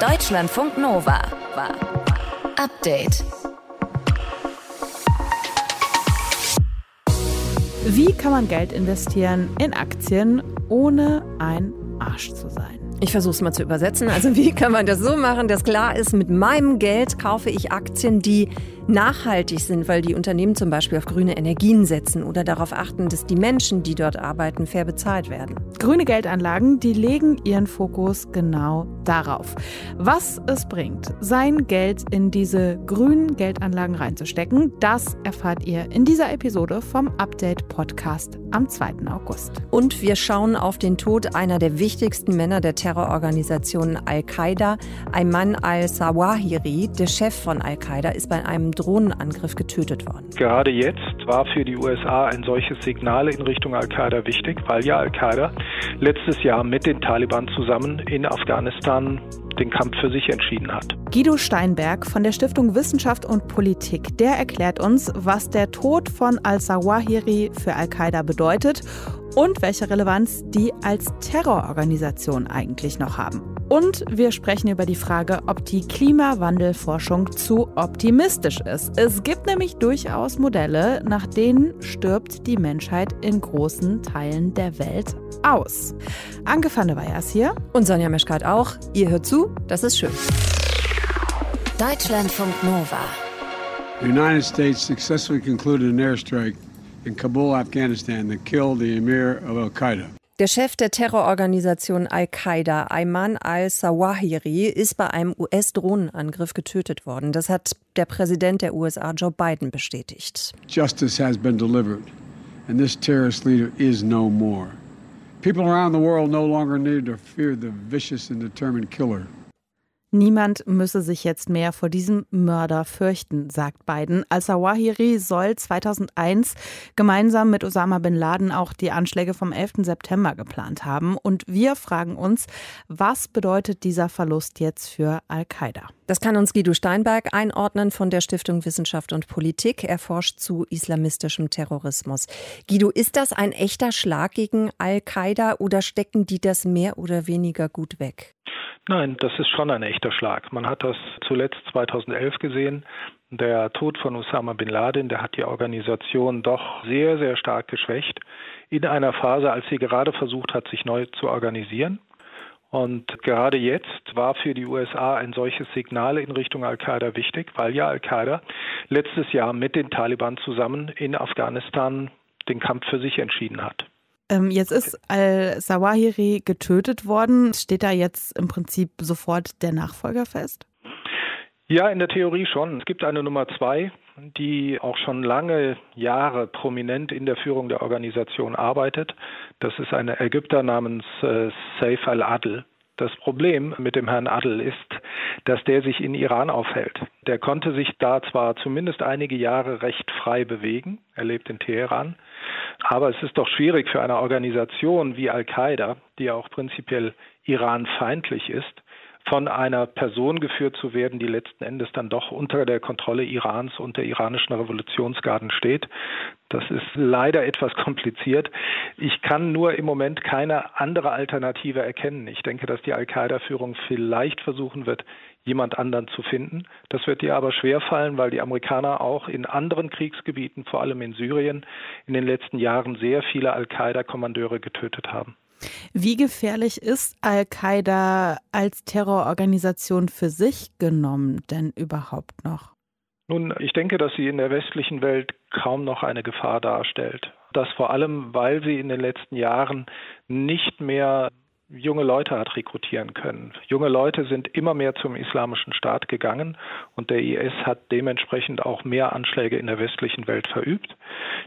Deutschlandfunk Nova. Update. Wie kann man Geld investieren in Aktien, ohne ein Arsch zu sein? Ich versuche es mal zu übersetzen. Also wie kann man das so machen, dass klar ist, mit meinem Geld kaufe ich Aktien, die nachhaltig sind, weil die Unternehmen zum Beispiel auf grüne Energien setzen oder darauf achten, dass die Menschen, die dort arbeiten, fair bezahlt werden. Grüne Geldanlagen, die legen ihren Fokus genau darauf. Was es bringt, sein Geld in diese grünen Geldanlagen reinzustecken, das erfahrt ihr in dieser Episode vom Update Podcast am 2. August. Und wir schauen auf den Tod einer der wichtigsten Männer der Terrororganisation Al-Qaida, Ayman al-Sawahiri. Der Chef von Al-Qaida ist bei einem Drohnenangriff getötet worden. Gerade jetzt war für die USA ein solches Signal in Richtung Al-Qaida wichtig, weil ja Al-Qaida letztes Jahr mit den Taliban zusammen in Afghanistan den Kampf für sich entschieden hat. Guido Steinberg von der Stiftung Wissenschaft und Politik, der erklärt uns, was der Tod von al-Zawahiri für Al-Qaida bedeutet und welche Relevanz die als Terrororganisation eigentlich noch haben. Und wir sprechen über die Frage, ob die Klimawandelforschung zu optimistisch ist. Es gibt nämlich durchaus Modelle, nach denen stirbt die Menschheit in großen Teilen der Welt aus. Anke van der Weyers hier. Und Sonja Meschkat auch. Ihr hört zu, das ist schön. Deutschlandfunk Nova. The United States successfully concluded an airstrike in Kabul, Afghanistan that killed the emir of Al-Qaeda. Der Chef der Terrororganisation Al-Qaida, Ayman al-Sawahiri, ist bei einem US-Drohnenangriff getötet worden. Das hat der Präsident der USA, Joe Biden, bestätigt. Justice has been delivered, and this terrorist leader is no more. People around the world no longer need to fear the vicious and determined killer. Niemand müsse sich jetzt mehr vor diesem Mörder fürchten, sagt Biden. Al-Zawahiri soll 2001 gemeinsam mit Osama bin Laden auch die Anschläge vom 11. September geplant haben. Und wir fragen uns, was bedeutet dieser Verlust jetzt für Al-Qaida? Das kann uns Guido Steinberg einordnen von der Stiftung Wissenschaft und Politik. Er forscht zu islamistischem Terrorismus. Guido, ist das ein echter Schlag gegen Al-Qaida oder stecken die das mehr oder weniger gut weg? Nein, das ist schon ein echter Schlag. Man hat das zuletzt 2011 gesehen. Der Tod von Osama bin Laden, der hat die Organisation doch sehr, sehr stark geschwächt. In einer Phase, als sie gerade versucht hat, sich neu zu organisieren. Und gerade jetzt war für die USA ein solches Signal in Richtung Al-Qaida wichtig, weil ja Al-Qaida letztes Jahr mit den Taliban zusammen in Afghanistan den Kampf für sich entschieden hat. Ähm, jetzt ist Al-Sawahiri getötet worden. Steht da jetzt im Prinzip sofort der Nachfolger fest? Ja, in der Theorie schon. Es gibt eine Nummer zwei, die auch schon lange Jahre prominent in der Führung der Organisation arbeitet. Das ist eine Ägypter namens äh, Saif al-Adl. Das Problem mit dem Herrn Adl ist, dass der sich in Iran aufhält. Der konnte sich da zwar zumindest einige Jahre recht frei bewegen, er lebt in Teheran, aber es ist doch schwierig für eine Organisation wie Al-Qaida, die ja auch prinzipiell iranfeindlich ist, von einer Person geführt zu werden, die letzten Endes dann doch unter der Kontrolle Irans und der iranischen Revolutionsgarden steht. Das ist leider etwas kompliziert. Ich kann nur im Moment keine andere Alternative erkennen. Ich denke, dass die Al-Qaida-Führung vielleicht versuchen wird, jemand anderen zu finden. Das wird ihr aber schwerfallen, weil die Amerikaner auch in anderen Kriegsgebieten, vor allem in Syrien, in den letzten Jahren sehr viele Al-Qaida-Kommandeure getötet haben. Wie gefährlich ist Al-Qaida als Terrororganisation für sich genommen denn überhaupt noch? Nun, ich denke, dass sie in der westlichen Welt kaum noch eine Gefahr darstellt. Das vor allem, weil sie in den letzten Jahren nicht mehr junge Leute hat rekrutieren können. Junge Leute sind immer mehr zum islamischen Staat gegangen und der IS hat dementsprechend auch mehr Anschläge in der westlichen Welt verübt.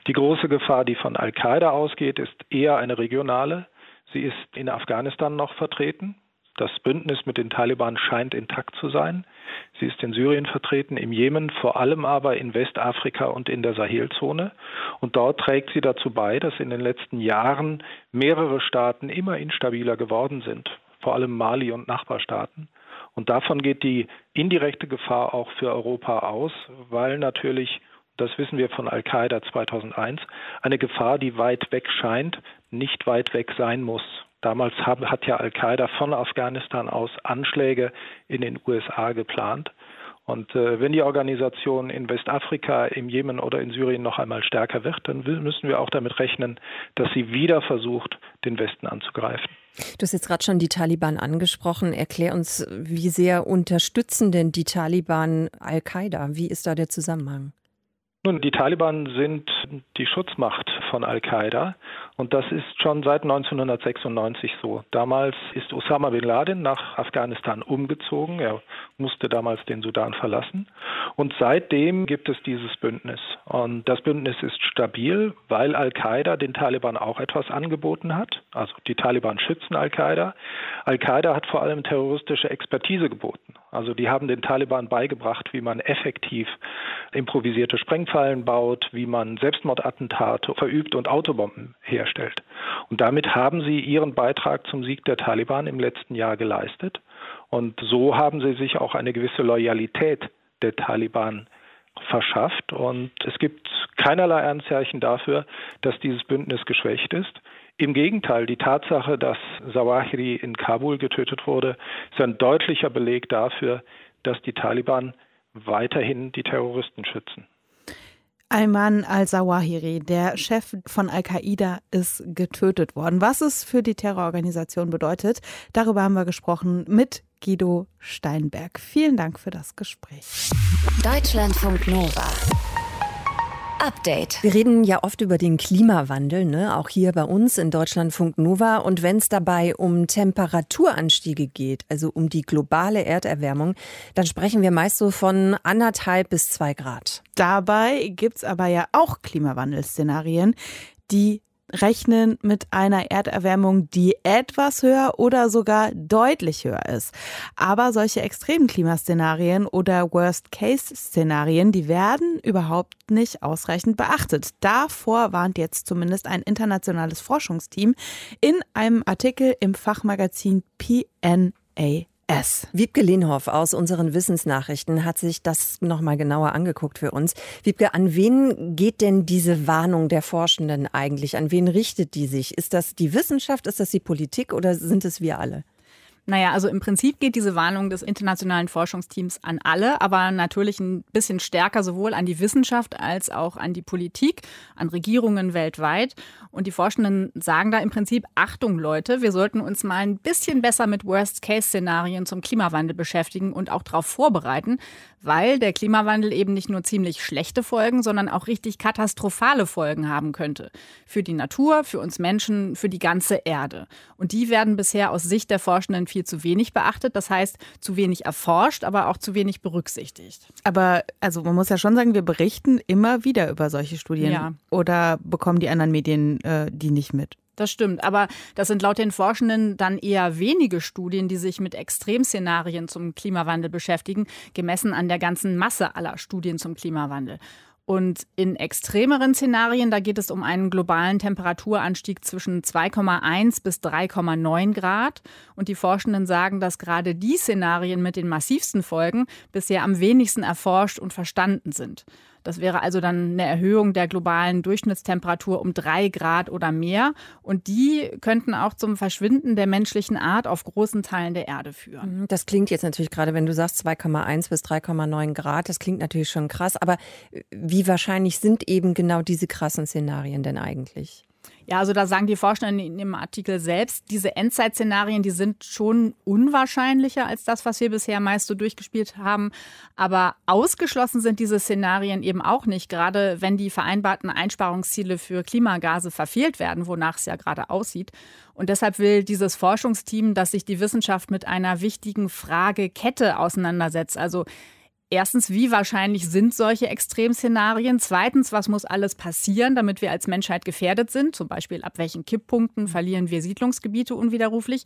Die große Gefahr, die von Al-Qaida ausgeht, ist eher eine regionale. Sie ist in Afghanistan noch vertreten. Das Bündnis mit den Taliban scheint intakt zu sein. Sie ist in Syrien vertreten, im Jemen, vor allem aber in Westafrika und in der Sahelzone. Und dort trägt sie dazu bei, dass in den letzten Jahren mehrere Staaten immer instabiler geworden sind, vor allem Mali und Nachbarstaaten. Und davon geht die indirekte Gefahr auch für Europa aus, weil natürlich das wissen wir von Al-Qaida 2001, eine Gefahr, die weit weg scheint, nicht weit weg sein muss. Damals hat ja Al-Qaida von Afghanistan aus Anschläge in den USA geplant. Und äh, wenn die Organisation in Westafrika, im Jemen oder in Syrien noch einmal stärker wird, dann müssen wir auch damit rechnen, dass sie wieder versucht, den Westen anzugreifen. Du hast jetzt gerade schon die Taliban angesprochen. Erklär uns, wie sehr unterstützen denn die Taliban Al-Qaida? Wie ist da der Zusammenhang? Nun, die Taliban sind die Schutzmacht von Al-Qaida und das ist schon seit 1996 so. Damals ist Osama bin Laden nach Afghanistan umgezogen. Er musste damals den Sudan verlassen und seitdem gibt es dieses Bündnis. Und das Bündnis ist stabil, weil Al-Qaida den Taliban auch etwas angeboten hat. Also die Taliban schützen Al-Qaida. Al-Qaida hat vor allem terroristische Expertise geboten. Also die haben den Taliban beigebracht, wie man effektiv improvisierte Sprengfallen baut, wie man Selbstmordattentate verübt und Autobomben herstellt. Und damit haben sie ihren Beitrag zum Sieg der Taliban im letzten Jahr geleistet. Und so haben sie sich auch eine gewisse Loyalität der Taliban verschafft. Und es gibt keinerlei Anzeichen dafür, dass dieses Bündnis geschwächt ist. Im Gegenteil, die Tatsache, dass Zawahiri in Kabul getötet wurde, ist ein deutlicher Beleg dafür, dass die Taliban weiterhin die Terroristen schützen. Ayman al-Zawahiri, der Chef von Al-Qaida, ist getötet worden. Was es für die Terrororganisation bedeutet, darüber haben wir gesprochen mit Guido Steinberg. Vielen Dank für das Gespräch. Deutschlandfunk Nova. Update. Wir reden ja oft über den Klimawandel, ne? auch hier bei uns in Deutschlandfunk Nova. Und wenn es dabei um Temperaturanstiege geht, also um die globale Erderwärmung, dann sprechen wir meist so von anderthalb bis zwei Grad. Dabei gibt es aber ja auch Klimawandelszenarien, die rechnen mit einer Erderwärmung, die etwas höher oder sogar deutlich höher ist. Aber solche extremen Klimaszenarien oder Worst-Case-Szenarien, die werden überhaupt nicht ausreichend beachtet. Davor warnt jetzt zumindest ein internationales Forschungsteam in einem Artikel im Fachmagazin PNA. S. Wiebke Lehnhoff aus unseren Wissensnachrichten hat sich das nochmal genauer angeguckt für uns. Wiebke, an wen geht denn diese Warnung der Forschenden eigentlich? An wen richtet die sich? Ist das die Wissenschaft, ist das die Politik oder sind es wir alle? Naja, also im Prinzip geht diese Warnung des internationalen Forschungsteams an alle, aber natürlich ein bisschen stärker sowohl an die Wissenschaft als auch an die Politik, an Regierungen weltweit. Und die Forschenden sagen da im Prinzip, Achtung Leute, wir sollten uns mal ein bisschen besser mit Worst-Case-Szenarien zum Klimawandel beschäftigen und auch darauf vorbereiten, weil der Klimawandel eben nicht nur ziemlich schlechte Folgen, sondern auch richtig katastrophale Folgen haben könnte. Für die Natur, für uns Menschen, für die ganze Erde. Und die werden bisher aus Sicht der Forschenden viel zu wenig beachtet. Das heißt, zu wenig erforscht, aber auch zu wenig berücksichtigt. Aber also man muss ja schon sagen, wir berichten immer wieder über solche Studien. Ja. Oder bekommen die anderen Medien äh, die nicht mit? Das stimmt, aber das sind laut den Forschenden dann eher wenige Studien, die sich mit Extremszenarien zum Klimawandel beschäftigen, gemessen an der ganzen Masse aller Studien zum Klimawandel. Und in extremeren Szenarien, da geht es um einen globalen Temperaturanstieg zwischen 2,1 bis 3,9 Grad. Und die Forschenden sagen, dass gerade die Szenarien mit den massivsten Folgen bisher am wenigsten erforscht und verstanden sind. Das wäre also dann eine Erhöhung der globalen Durchschnittstemperatur um drei Grad oder mehr. Und die könnten auch zum Verschwinden der menschlichen Art auf großen Teilen der Erde führen. Mhm, das klingt jetzt natürlich gerade, wenn du sagst 2,1 bis 3,9 Grad, das klingt natürlich schon krass. Aber wie wahrscheinlich sind eben genau diese krassen Szenarien denn eigentlich? Ja, also da sagen die Forscher in dem Artikel selbst, diese Endzeit-Szenarien, die sind schon unwahrscheinlicher als das, was wir bisher meist so durchgespielt haben. Aber ausgeschlossen sind diese Szenarien eben auch nicht, gerade wenn die vereinbarten Einsparungsziele für Klimagase verfehlt werden, wonach es ja gerade aussieht. Und deshalb will dieses Forschungsteam, dass sich die Wissenschaft mit einer wichtigen Fragekette auseinandersetzt. Also Erstens, wie wahrscheinlich sind solche Extremszenarien? Zweitens, was muss alles passieren, damit wir als Menschheit gefährdet sind? Zum Beispiel, ab welchen Kipppunkten verlieren wir Siedlungsgebiete unwiderruflich?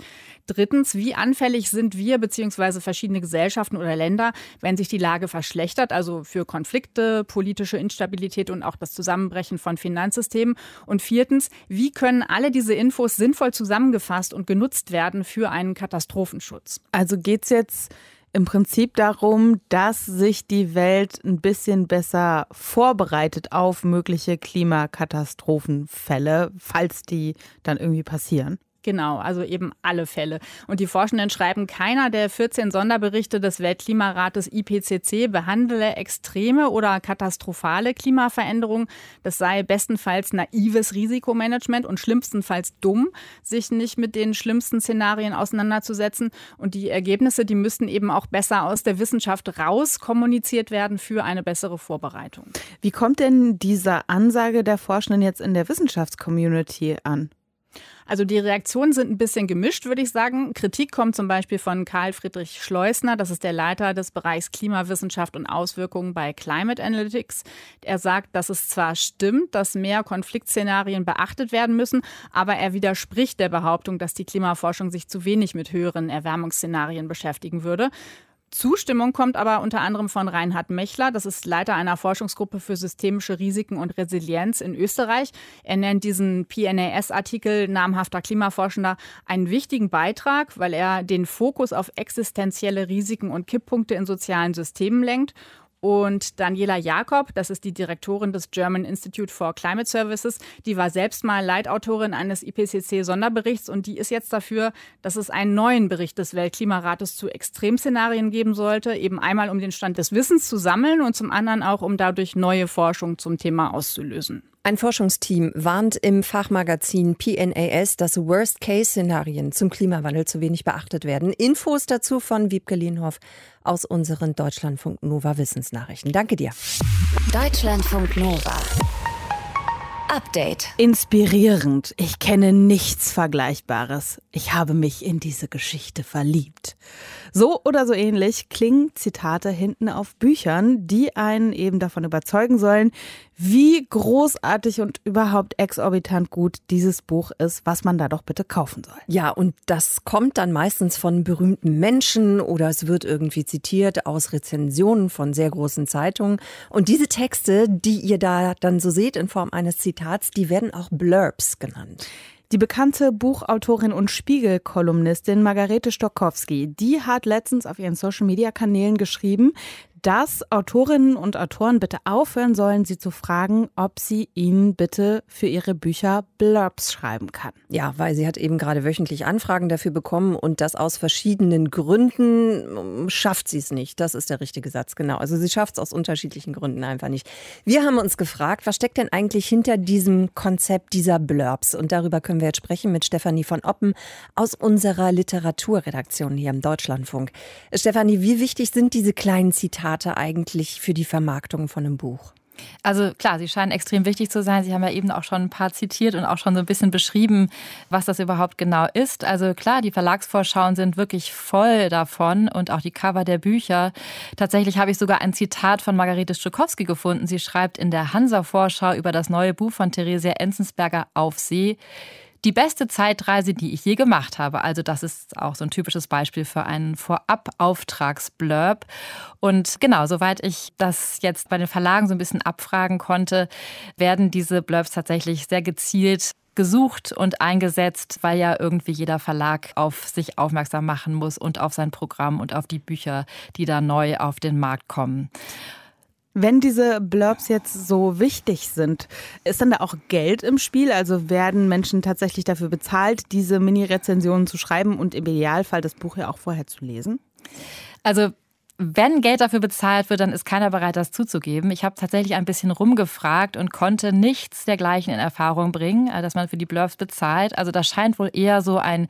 Drittens, wie anfällig sind wir bzw. verschiedene Gesellschaften oder Länder, wenn sich die Lage verschlechtert, also für Konflikte, politische Instabilität und auch das Zusammenbrechen von Finanzsystemen? Und viertens, wie können alle diese Infos sinnvoll zusammengefasst und genutzt werden für einen Katastrophenschutz? Also geht es jetzt im Prinzip darum, dass sich die Welt ein bisschen besser vorbereitet auf mögliche Klimakatastrophenfälle, falls die dann irgendwie passieren. Genau, also eben alle Fälle. Und die Forschenden schreiben, keiner der 14 Sonderberichte des Weltklimarates IPCC behandle extreme oder katastrophale Klimaveränderungen. Das sei bestenfalls naives Risikomanagement und schlimmstenfalls dumm, sich nicht mit den schlimmsten Szenarien auseinanderzusetzen. Und die Ergebnisse, die müssten eben auch besser aus der Wissenschaft raus kommuniziert werden für eine bessere Vorbereitung. Wie kommt denn diese Ansage der Forschenden jetzt in der Wissenschaftscommunity an? Also die Reaktionen sind ein bisschen gemischt, würde ich sagen. Kritik kommt zum Beispiel von Karl Friedrich Schleusner, das ist der Leiter des Bereichs Klimawissenschaft und Auswirkungen bei Climate Analytics. Er sagt, dass es zwar stimmt, dass mehr Konfliktszenarien beachtet werden müssen, aber er widerspricht der Behauptung, dass die Klimaforschung sich zu wenig mit höheren Erwärmungsszenarien beschäftigen würde. Zustimmung kommt aber unter anderem von Reinhard Mechler. Das ist Leiter einer Forschungsgruppe für systemische Risiken und Resilienz in Österreich. Er nennt diesen PNAS-Artikel namhafter Klimaforschender einen wichtigen Beitrag, weil er den Fokus auf existenzielle Risiken und Kipppunkte in sozialen Systemen lenkt und Daniela Jakob, das ist die Direktorin des German Institute for Climate Services, die war selbst mal Leitautorin eines IPCC-Sonderberichts und die ist jetzt dafür, dass es einen neuen Bericht des Weltklimarates zu Extremszenarien geben sollte, eben einmal um den Stand des Wissens zu sammeln und zum anderen auch, um dadurch neue Forschung zum Thema auszulösen. Ein Forschungsteam warnt im Fachmagazin PNAS, dass Worst-Case-Szenarien zum Klimawandel zu wenig beachtet werden. Infos dazu von Wiebke Lienhoff aus unseren Deutschlandfunk Nova Wissensnachrichten. Danke dir. Deutschlandfunk Nova. Update. Inspirierend. Ich kenne nichts Vergleichbares. Ich habe mich in diese Geschichte verliebt. So oder so ähnlich klingen Zitate hinten auf Büchern, die einen eben davon überzeugen sollen, wie großartig und überhaupt exorbitant gut dieses Buch ist, was man da doch bitte kaufen soll. Ja, und das kommt dann meistens von berühmten Menschen oder es wird irgendwie zitiert aus Rezensionen von sehr großen Zeitungen. Und diese Texte, die ihr da dann so seht in Form eines Zitats, die werden auch Blurbs genannt. Die bekannte Buchautorin und Spiegel-Kolumnistin Margarete Stokowski, die hat letztens auf ihren Social-Media-Kanälen geschrieben, dass Autorinnen und Autoren bitte aufhören sollen, sie zu fragen, ob sie ihnen bitte für ihre Bücher Blurbs schreiben kann. Ja, weil sie hat eben gerade wöchentlich Anfragen dafür bekommen und das aus verschiedenen Gründen ähm, schafft sie es nicht. Das ist der richtige Satz, genau. Also sie schafft es aus unterschiedlichen Gründen einfach nicht. Wir haben uns gefragt, was steckt denn eigentlich hinter diesem Konzept dieser Blurbs? Und darüber können wir jetzt sprechen mit Stefanie von Oppen aus unserer Literaturredaktion hier im Deutschlandfunk. Stefanie, wie wichtig sind diese kleinen Zitate? Zitate eigentlich für die Vermarktung von einem Buch? Also klar, sie scheinen extrem wichtig zu sein. Sie haben ja eben auch schon ein paar zitiert und auch schon so ein bisschen beschrieben, was das überhaupt genau ist. Also klar, die Verlagsvorschauen sind wirklich voll davon und auch die Cover der Bücher. Tatsächlich habe ich sogar ein Zitat von Margarete Stokowski gefunden. Sie schreibt in der Hansa-Vorschau über das neue Buch von Theresia Enzensberger Auf See die beste Zeitreise, die ich je gemacht habe. Also das ist auch so ein typisches Beispiel für einen Vorab-Auftragsblurb. Und genau, soweit ich das jetzt bei den Verlagen so ein bisschen abfragen konnte, werden diese Blurbs tatsächlich sehr gezielt gesucht und eingesetzt, weil ja irgendwie jeder Verlag auf sich aufmerksam machen muss und auf sein Programm und auf die Bücher, die da neu auf den Markt kommen. Wenn diese Blurbs jetzt so wichtig sind, ist dann da auch Geld im Spiel? Also werden Menschen tatsächlich dafür bezahlt, diese Mini-Rezensionen zu schreiben und im Idealfall das Buch ja auch vorher zu lesen? Also wenn Geld dafür bezahlt wird, dann ist keiner bereit, das zuzugeben. Ich habe tatsächlich ein bisschen rumgefragt und konnte nichts dergleichen in Erfahrung bringen, äh, dass man für die Blurbs bezahlt. Also das scheint wohl eher so ein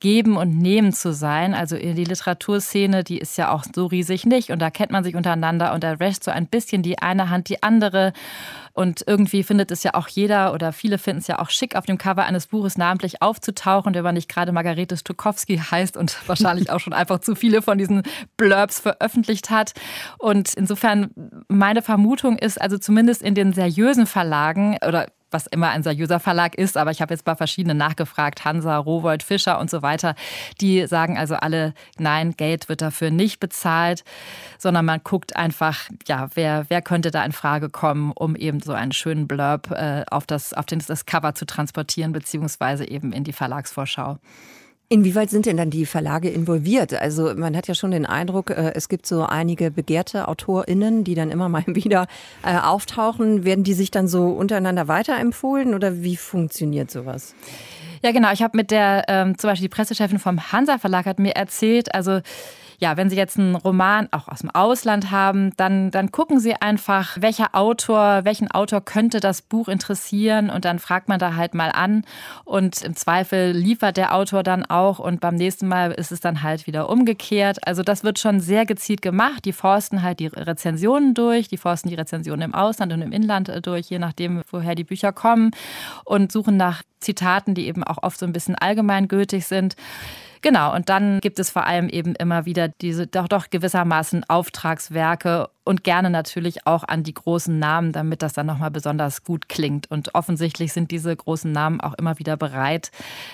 Geben und Nehmen zu sein. Also die Literaturszene, die ist ja auch so riesig nicht und da kennt man sich untereinander und da wäscht so ein bisschen die eine Hand die andere. Und irgendwie findet es ja auch jeder oder viele finden es ja auch schick, auf dem Cover eines Buches namentlich aufzutauchen, wenn man nicht gerade Margarete Stukowski heißt und wahrscheinlich auch schon einfach zu viele von diesen Blurbs veröffentlicht hat. Und insofern meine Vermutung ist, also zumindest in den seriösen Verlagen oder was immer ein seriöser Verlag ist, aber ich habe jetzt bei verschiedenen nachgefragt, Hansa, Rowold, Fischer und so weiter. Die sagen also alle, nein, Geld wird dafür nicht bezahlt, sondern man guckt einfach, ja, wer, wer könnte da in Frage kommen, um eben so einen schönen Blurb äh, auf, das, auf das Cover zu transportieren, beziehungsweise eben in die Verlagsvorschau. Inwieweit sind denn dann die Verlage involviert? Also man hat ja schon den Eindruck, äh, es gibt so einige begehrte AutorInnen, die dann immer mal wieder äh, auftauchen. Werden die sich dann so untereinander weiterempfohlen oder wie funktioniert sowas? Ja, genau. Ich habe mit der, ähm, zum Beispiel die Pressechefin vom Hansa Verlag hat mir erzählt, also ja, wenn Sie jetzt einen Roman auch aus dem Ausland haben, dann, dann gucken Sie einfach, welcher Autor, welchen Autor könnte das Buch interessieren und dann fragt man da halt mal an und im Zweifel liefert der Autor dann auch und beim nächsten Mal ist es dann halt wieder umgekehrt. Also das wird schon sehr gezielt gemacht. Die forsten halt die Rezensionen durch, die forsten die Rezensionen im Ausland und im Inland durch, je nachdem, woher die Bücher kommen und suchen nach Zitaten, die eben auch oft so ein bisschen allgemeingültig sind. Genau, und dann gibt es vor allem eben immer wieder diese doch, doch gewissermaßen Auftragswerke und gerne natürlich auch an die großen Namen, damit das dann nochmal besonders gut klingt. Und offensichtlich sind diese großen Namen auch immer wieder bereit,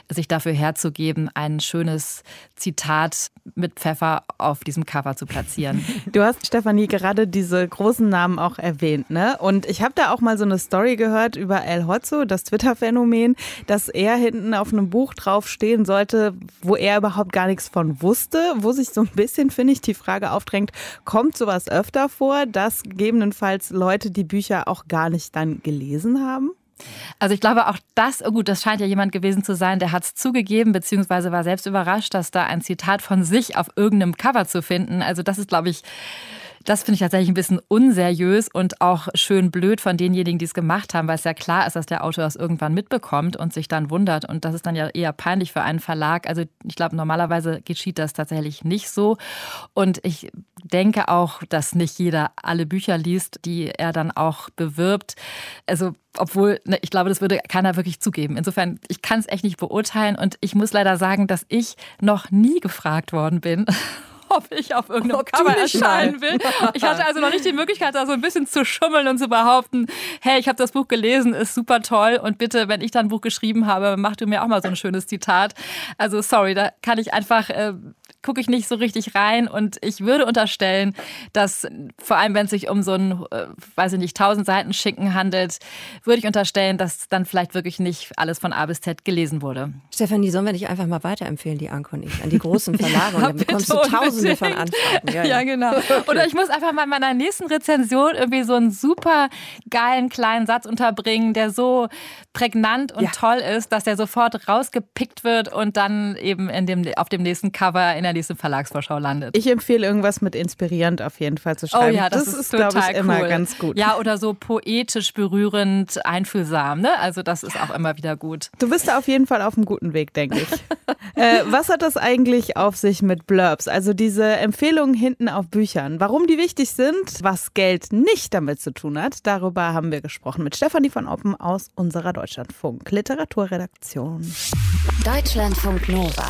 sich dafür herzugeben, ein schönes Zitat mit Pfeffer auf diesem Cover zu platzieren. Du hast, Stefanie, gerade diese großen Namen auch erwähnt, ne? Und ich habe da auch mal so eine Story gehört über El Hotzo, das Twitter-Phänomen, dass er hinten auf einem Buch draufstehen sollte, wo er überhaupt gar nichts von wusste, wo sich so ein bisschen, finde ich, die Frage aufdrängt, kommt sowas öfter vor? Vor, dass gegebenenfalls Leute die Bücher auch gar nicht dann gelesen haben? Also ich glaube auch das, oh gut, das scheint ja jemand gewesen zu sein, der hat es zugegeben, beziehungsweise war selbst überrascht, dass da ein Zitat von sich auf irgendeinem Cover zu finden. Also das ist, glaube ich, das finde ich tatsächlich ein bisschen unseriös und auch schön blöd von denjenigen, die es gemacht haben, weil es ja klar ist, dass der Autor das irgendwann mitbekommt und sich dann wundert. Und das ist dann ja eher peinlich für einen Verlag. Also ich glaube, normalerweise geschieht das tatsächlich nicht so. Und ich denke auch, dass nicht jeder alle Bücher liest, die er dann auch bewirbt. Also obwohl, ne, ich glaube, das würde keiner wirklich zugeben. Insofern, ich kann es echt nicht beurteilen und ich muss leider sagen, dass ich noch nie gefragt worden bin, ob ich auf irgendeinem ob Cover erscheinen will. Ich hatte also noch nicht die Möglichkeit, da so ein bisschen zu schummeln und zu behaupten, hey, ich habe das Buch gelesen, ist super toll und bitte, wenn ich dann ein Buch geschrieben habe, mach du mir auch mal so ein schönes Zitat. Also sorry, da kann ich einfach äh, gucke ich nicht so richtig rein und ich würde unterstellen, dass vor allem, wenn es sich um so ein, äh, weiß ich nicht, tausend Seiten Schinken handelt, würde ich unterstellen, dass dann vielleicht wirklich nicht alles von A bis Z gelesen wurde. Stefanie, sollen wir dich einfach mal weiterempfehlen, die Anko und ich, an die großen Verlage und dann bekommst du tausende von Anfragen. Ja, ja. ja, genau. Oder ich muss einfach mal in meiner nächsten Rezension irgendwie so einen super geilen kleinen Satz unterbringen, der so prägnant und ja. toll ist, dass der sofort rausgepickt wird und dann eben in dem, auf dem nächsten Cover in der nächsten Verlagsvorschau landet. Ich empfehle irgendwas mit inspirierend auf jeden Fall zu schreiben. Oh ja, das, das ist, ist glaube ich, cool. immer ganz gut. Ja, oder so poetisch berührend, einfühlsam. Ne? Also das ist auch immer wieder gut. Du bist da auf jeden Fall auf einem guten Weg, denke ich. äh, was hat das eigentlich auf sich mit Blurbs? Also diese Empfehlungen hinten auf Büchern. Warum die wichtig sind, was Geld nicht damit zu tun hat, darüber haben wir gesprochen mit Stefanie von Oppen aus unserer Deutschlandfunk Literaturredaktion. Deutschlandfunk Nova.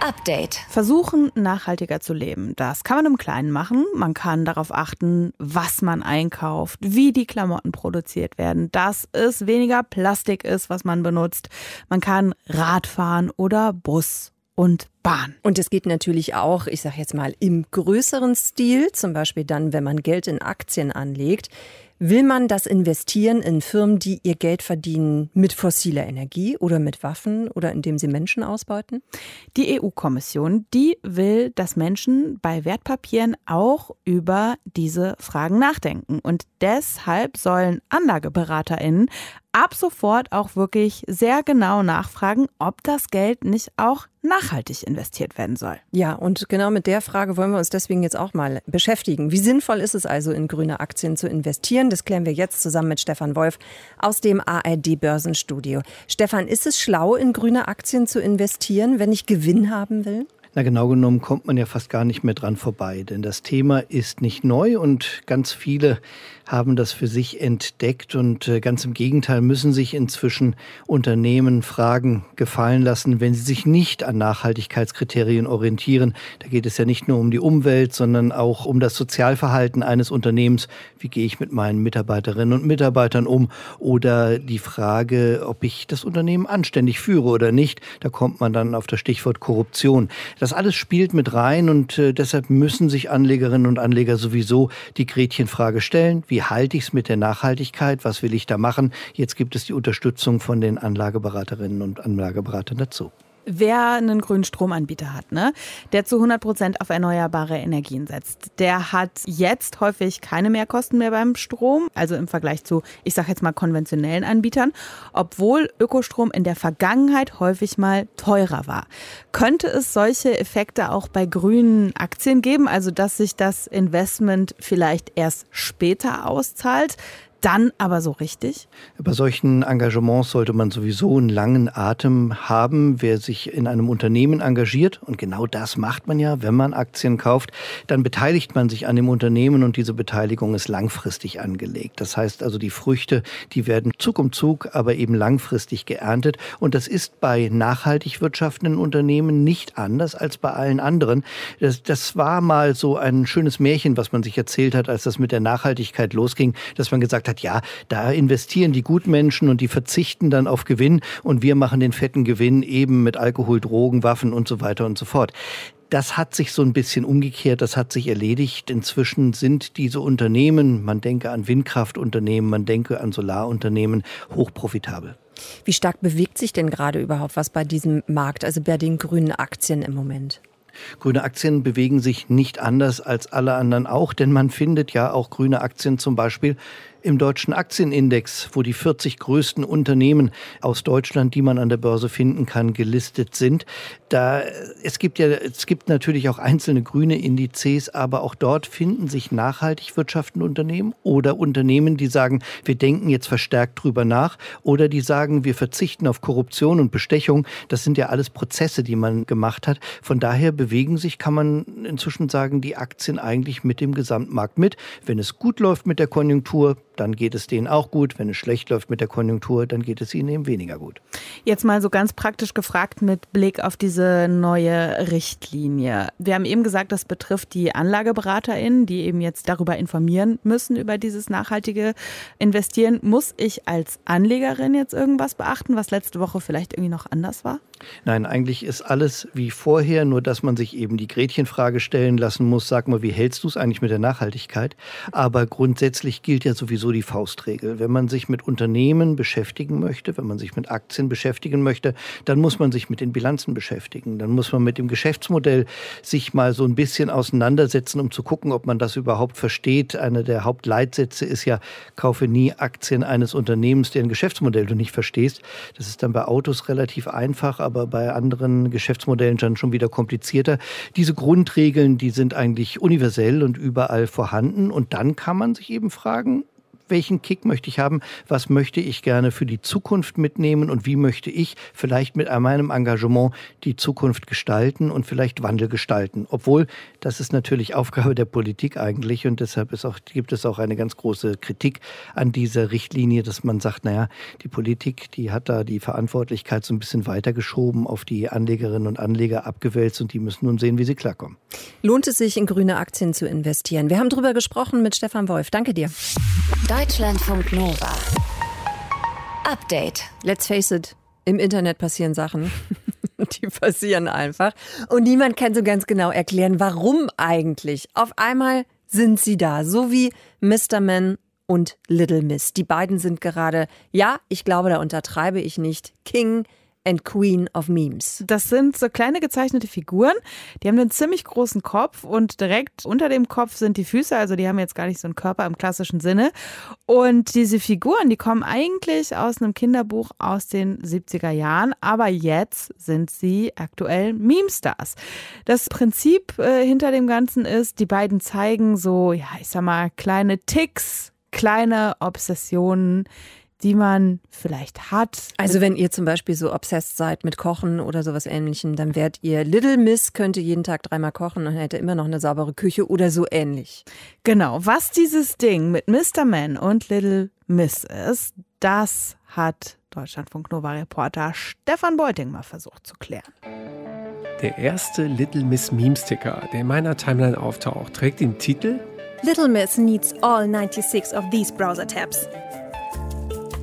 Update. Versuchen, nachhaltiger zu leben. Das kann man im Kleinen machen. Man kann darauf achten, was man einkauft, wie die Klamotten produziert werden, dass es weniger Plastik ist, was man benutzt. Man kann Rad fahren oder Bus und Bahn. Und es geht natürlich auch, ich sage jetzt mal, im größeren Stil, zum Beispiel dann, wenn man Geld in Aktien anlegt. Will man das investieren in Firmen, die ihr Geld verdienen mit fossiler Energie oder mit Waffen oder indem sie Menschen ausbeuten? Die EU-Kommission, die will, dass Menschen bei Wertpapieren auch über diese Fragen nachdenken. Und deshalb sollen AnlageberaterInnen ab sofort auch wirklich sehr genau nachfragen, ob das Geld nicht auch nachhaltig investiert werden soll. Ja, und genau mit der Frage wollen wir uns deswegen jetzt auch mal beschäftigen. Wie sinnvoll ist es also, in grüne Aktien zu investieren? Das klären wir jetzt zusammen mit Stefan Wolf aus dem ARD Börsenstudio. Stefan, ist es schlau, in grüne Aktien zu investieren, wenn ich Gewinn haben will? Na, genau genommen kommt man ja fast gar nicht mehr dran vorbei, denn das Thema ist nicht neu und ganz viele haben das für sich entdeckt und äh, ganz im Gegenteil müssen sich inzwischen Unternehmen Fragen gefallen lassen, wenn sie sich nicht an Nachhaltigkeitskriterien orientieren. Da geht es ja nicht nur um die Umwelt, sondern auch um das Sozialverhalten eines Unternehmens. Wie gehe ich mit meinen Mitarbeiterinnen und Mitarbeitern um? Oder die Frage, ob ich das Unternehmen anständig führe oder nicht. Da kommt man dann auf das Stichwort Korruption. Das alles spielt mit rein und äh, deshalb müssen sich Anlegerinnen und Anleger sowieso die Gretchenfrage stellen. Wie wie halte ich es mit der Nachhaltigkeit, was will ich da machen. Jetzt gibt es die Unterstützung von den Anlageberaterinnen und Anlageberatern dazu. Wer einen grünen Stromanbieter hat, ne, der zu 100 Prozent auf erneuerbare Energien setzt, der hat jetzt häufig keine Mehrkosten mehr beim Strom, also im Vergleich zu, ich sage jetzt mal, konventionellen Anbietern, obwohl Ökostrom in der Vergangenheit häufig mal teurer war. Könnte es solche Effekte auch bei grünen Aktien geben, also dass sich das Investment vielleicht erst später auszahlt? Dann aber so richtig? Bei solchen Engagements sollte man sowieso einen langen Atem haben. Wer sich in einem Unternehmen engagiert, und genau das macht man ja, wenn man Aktien kauft, dann beteiligt man sich an dem Unternehmen und diese Beteiligung ist langfristig angelegt. Das heißt also, die Früchte, die werden Zug um Zug, aber eben langfristig geerntet. Und das ist bei nachhaltig wirtschaftenden Unternehmen nicht anders als bei allen anderen. Das, das war mal so ein schönes Märchen, was man sich erzählt hat, als das mit der Nachhaltigkeit losging, dass man gesagt hat, hat, ja, da investieren die Gutmenschen und die verzichten dann auf Gewinn und wir machen den fetten Gewinn eben mit Alkohol, Drogen, Waffen und so weiter und so fort. Das hat sich so ein bisschen umgekehrt, das hat sich erledigt. Inzwischen sind diese Unternehmen, man denke an Windkraftunternehmen, man denke an Solarunternehmen, hochprofitabel. Wie stark bewegt sich denn gerade überhaupt was bei diesem Markt, also bei den grünen Aktien im Moment? Grüne Aktien bewegen sich nicht anders als alle anderen auch, denn man findet ja auch grüne Aktien zum Beispiel im deutschen Aktienindex, wo die 40 größten Unternehmen aus Deutschland, die man an der Börse finden kann, gelistet sind. Da, es gibt ja, es gibt natürlich auch einzelne grüne Indizes, aber auch dort finden sich nachhaltig wirtschaftende Unternehmen oder Unternehmen, die sagen, wir denken jetzt verstärkt drüber nach oder die sagen, wir verzichten auf Korruption und Bestechung. Das sind ja alles Prozesse, die man gemacht hat. Von daher bewegen sich, kann man inzwischen sagen, die Aktien eigentlich mit dem Gesamtmarkt mit. Wenn es gut läuft mit der Konjunktur, dann geht es denen auch gut. Wenn es schlecht läuft mit der Konjunktur, dann geht es ihnen eben weniger gut. Jetzt mal so ganz praktisch gefragt mit Blick auf diese neue Richtlinie. Wir haben eben gesagt, das betrifft die AnlageberaterInnen, die eben jetzt darüber informieren müssen, über dieses nachhaltige Investieren. Muss ich als Anlegerin jetzt irgendwas beachten, was letzte Woche vielleicht irgendwie noch anders war? Nein, eigentlich ist alles wie vorher, nur dass man sich eben die Gretchenfrage stellen lassen muss. Sag mal, wie hältst du es eigentlich mit der Nachhaltigkeit? Aber grundsätzlich gilt ja sowieso die Faustregel. Wenn man sich mit Unternehmen beschäftigen möchte, wenn man sich mit Aktien beschäftigen möchte, dann muss man sich mit den Bilanzen beschäftigen. Dann muss man mit dem Geschäftsmodell sich mal so ein bisschen auseinandersetzen, um zu gucken, ob man das überhaupt versteht. Einer der Hauptleitsätze ist ja, kaufe nie Aktien eines Unternehmens, deren Geschäftsmodell du nicht verstehst. Das ist dann bei Autos relativ einfach, aber bei anderen Geschäftsmodellen dann schon wieder komplizierter. Diese Grundregeln, die sind eigentlich universell und überall vorhanden. Und dann kann man sich eben fragen, welchen Kick möchte ich haben, was möchte ich gerne für die Zukunft mitnehmen und wie möchte ich vielleicht mit meinem Engagement die Zukunft gestalten und vielleicht Wandel gestalten. Obwohl, das ist natürlich Aufgabe der Politik eigentlich und deshalb auch, gibt es auch eine ganz große Kritik an dieser Richtlinie, dass man sagt, naja, die Politik, die hat da die Verantwortlichkeit so ein bisschen weitergeschoben, auf die Anlegerinnen und Anleger abgewälzt und die müssen nun sehen, wie sie klarkommen. Lohnt es sich, in grüne Aktien zu investieren? Wir haben darüber gesprochen mit Stefan Wolf. Danke dir. Deutschlandfunk Nova. Update. Let's face it, im Internet passieren Sachen. Die passieren einfach. Und niemand kann so ganz genau erklären, warum eigentlich. Auf einmal sind sie da, so wie Mr. Man und Little Miss. Die beiden sind gerade, ja, ich glaube, da untertreibe ich nicht, King and Queen of Memes. Das sind so kleine gezeichnete Figuren. Die haben einen ziemlich großen Kopf und direkt unter dem Kopf sind die Füße. Also die haben jetzt gar nicht so einen Körper im klassischen Sinne. Und diese Figuren, die kommen eigentlich aus einem Kinderbuch aus den 70er Jahren. Aber jetzt sind sie aktuell Meme-Stars. Das Prinzip äh, hinter dem Ganzen ist, die beiden zeigen so, ja, ich sag mal, kleine Ticks, kleine Obsessionen, die man vielleicht hat. Also wenn ihr zum Beispiel so obsessed seid mit Kochen oder sowas ähnlichem, dann werdet ihr Little Miss könnte jeden Tag dreimal kochen und hätte immer noch eine saubere Küche oder so ähnlich. Genau, was dieses Ding mit Mr. Man und Little Miss ist, das hat Deutschlandfunk Nova Reporter Stefan Beuting mal versucht zu klären. Der erste Little Miss Meme Sticker, der in meiner Timeline auftaucht, trägt den Titel Little Miss needs all 96 of these browser tabs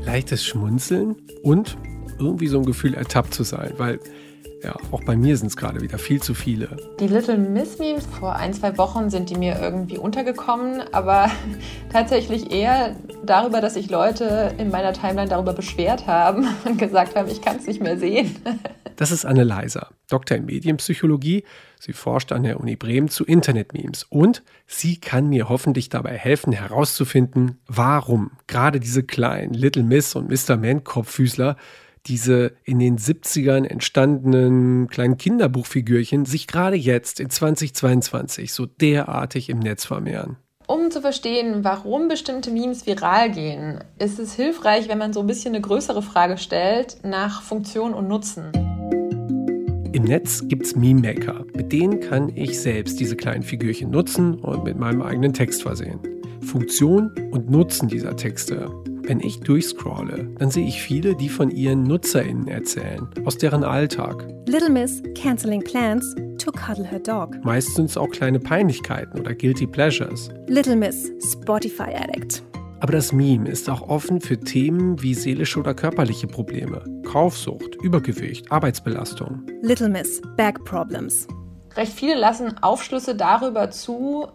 leichtes Schmunzeln und irgendwie so ein Gefühl ertappt zu sein, weil Ja, auch bei mir sind es gerade wieder viel zu viele. Die Little Miss Memes vor ein, zwei Wochen sind die mir irgendwie untergekommen, aber tatsächlich eher darüber, dass sich Leute in meiner Timeline darüber beschwert haben und gesagt haben, ich kann es nicht mehr sehen. Das ist Anne Leiser, Doktor in Medienpsychologie. Sie forscht an der Uni Bremen zu Internet-Memes und sie kann mir hoffentlich dabei helfen, herauszufinden, warum gerade diese kleinen Little Miss und Mr. Man Kopffüßler diese in den 70ern entstandenen kleinen Kinderbuchfigürchen sich gerade jetzt in 2022 so derartig im Netz vermehren. Um zu verstehen, warum bestimmte Memes viral gehen, ist es hilfreich, wenn man so ein bisschen eine größere Frage stellt nach Funktion und Nutzen. Im Netz gibt es Meme Maker. Mit denen kann ich selbst diese kleinen Figürchen nutzen und mit meinem eigenen Text versehen. Funktion und Nutzen dieser Texte wenn ich durchscrolle, dann sehe ich viele, die von ihren NutzerInnen erzählen, aus deren Alltag. Little Miss canceling plans to cuddle her dog. Meistens auch kleine Peinlichkeiten oder Guilty Pleasures. Little Miss Spotify Addict. Aber das Meme ist auch offen für Themen wie seelische oder körperliche Probleme, Kaufsucht, Übergewicht, Arbeitsbelastung. Little Miss Back Problems. Recht viele lassen Aufschlüsse darüber zu,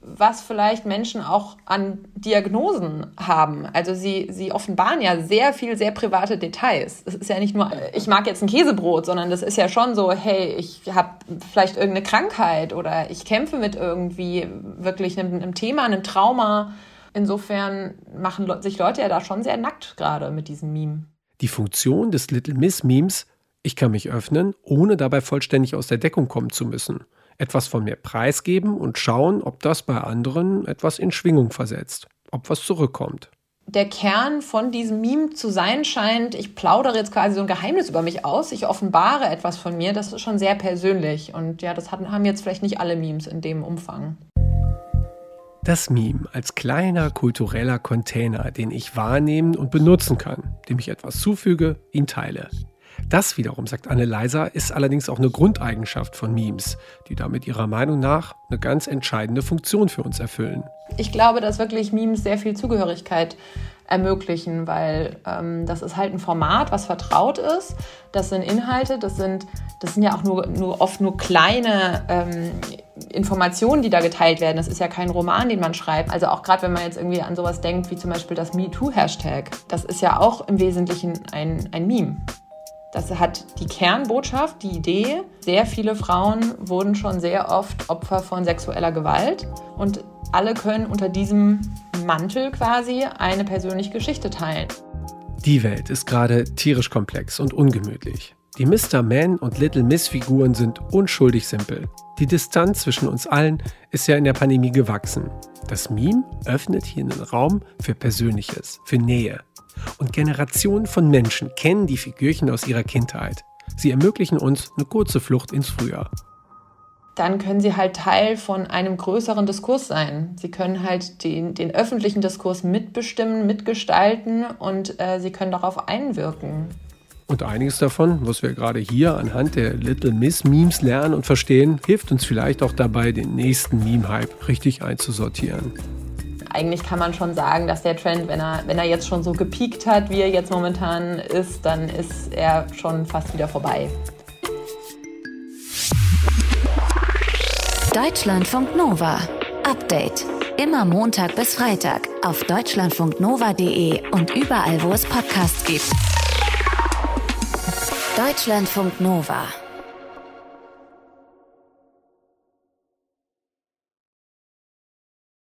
was vielleicht Menschen auch an Diagnosen haben. Also sie, sie offenbaren ja sehr viel, sehr private Details. Es ist ja nicht nur, ich mag jetzt ein Käsebrot, sondern das ist ja schon so, hey, ich habe vielleicht irgendeine Krankheit oder ich kämpfe mit irgendwie wirklich einem, einem Thema, einem Trauma. Insofern machen sich Leute ja da schon sehr nackt gerade mit diesem Meme. Die Funktion des Little Miss Memes, ich kann mich öffnen, ohne dabei vollständig aus der Deckung kommen zu müssen etwas von mir preisgeben und schauen, ob das bei anderen etwas in Schwingung versetzt, ob was zurückkommt. Der Kern von diesem Meme zu sein scheint, ich plaudere jetzt quasi so ein Geheimnis über mich aus, ich offenbare etwas von mir, das ist schon sehr persönlich. Und ja, das haben jetzt vielleicht nicht alle Memes in dem Umfang. Das Meme als kleiner kultureller Container, den ich wahrnehmen und benutzen kann, dem ich etwas zufüge, ihn teile. Das wiederum, sagt Anne Leiser, ist allerdings auch eine Grundeigenschaft von Memes, die damit ihrer Meinung nach eine ganz entscheidende Funktion für uns erfüllen. Ich glaube, dass wirklich Memes sehr viel Zugehörigkeit ermöglichen, weil ähm, das ist halt ein Format, was vertraut ist. Das sind Inhalte, das sind, das sind ja auch nur, nur oft nur kleine ähm, Informationen, die da geteilt werden. Das ist ja kein Roman, den man schreibt. Also auch gerade wenn man jetzt irgendwie an sowas denkt, wie zum Beispiel das MeToo-Hashtag, das ist ja auch im Wesentlichen ein, ein Meme. Das hat die Kernbotschaft, die Idee. Sehr viele Frauen wurden schon sehr oft Opfer von sexueller Gewalt und alle können unter diesem Mantel quasi eine persönliche Geschichte teilen. Die Welt ist gerade tierisch komplex und ungemütlich. Die Mr. Man und Little Miss Figuren sind unschuldig simpel. Die Distanz zwischen uns allen ist ja in der Pandemie gewachsen. Das Meme öffnet hier einen Raum für Persönliches, für Nähe, und Generationen von Menschen kennen die Figürchen aus ihrer Kindheit. Sie ermöglichen uns eine kurze Flucht ins Frühjahr. Dann können sie halt Teil von einem größeren Diskurs sein. Sie können halt den, den öffentlichen Diskurs mitbestimmen, mitgestalten und äh, sie können darauf einwirken. Und einiges davon, was wir gerade hier anhand der Little Miss Memes lernen und verstehen, hilft uns vielleicht auch dabei, den nächsten Meme-Hype richtig einzusortieren eigentlich kann man schon sagen, dass der Trend, wenn er, wenn er jetzt schon so gepiekt hat, wie er jetzt momentan ist, dann ist er schon fast wieder vorbei. Deutschlandfunk Nova. Update. Immer Montag bis Freitag auf deutschlandfunknova.de und überall, wo es Podcasts gibt. Deutschlandfunk Nova.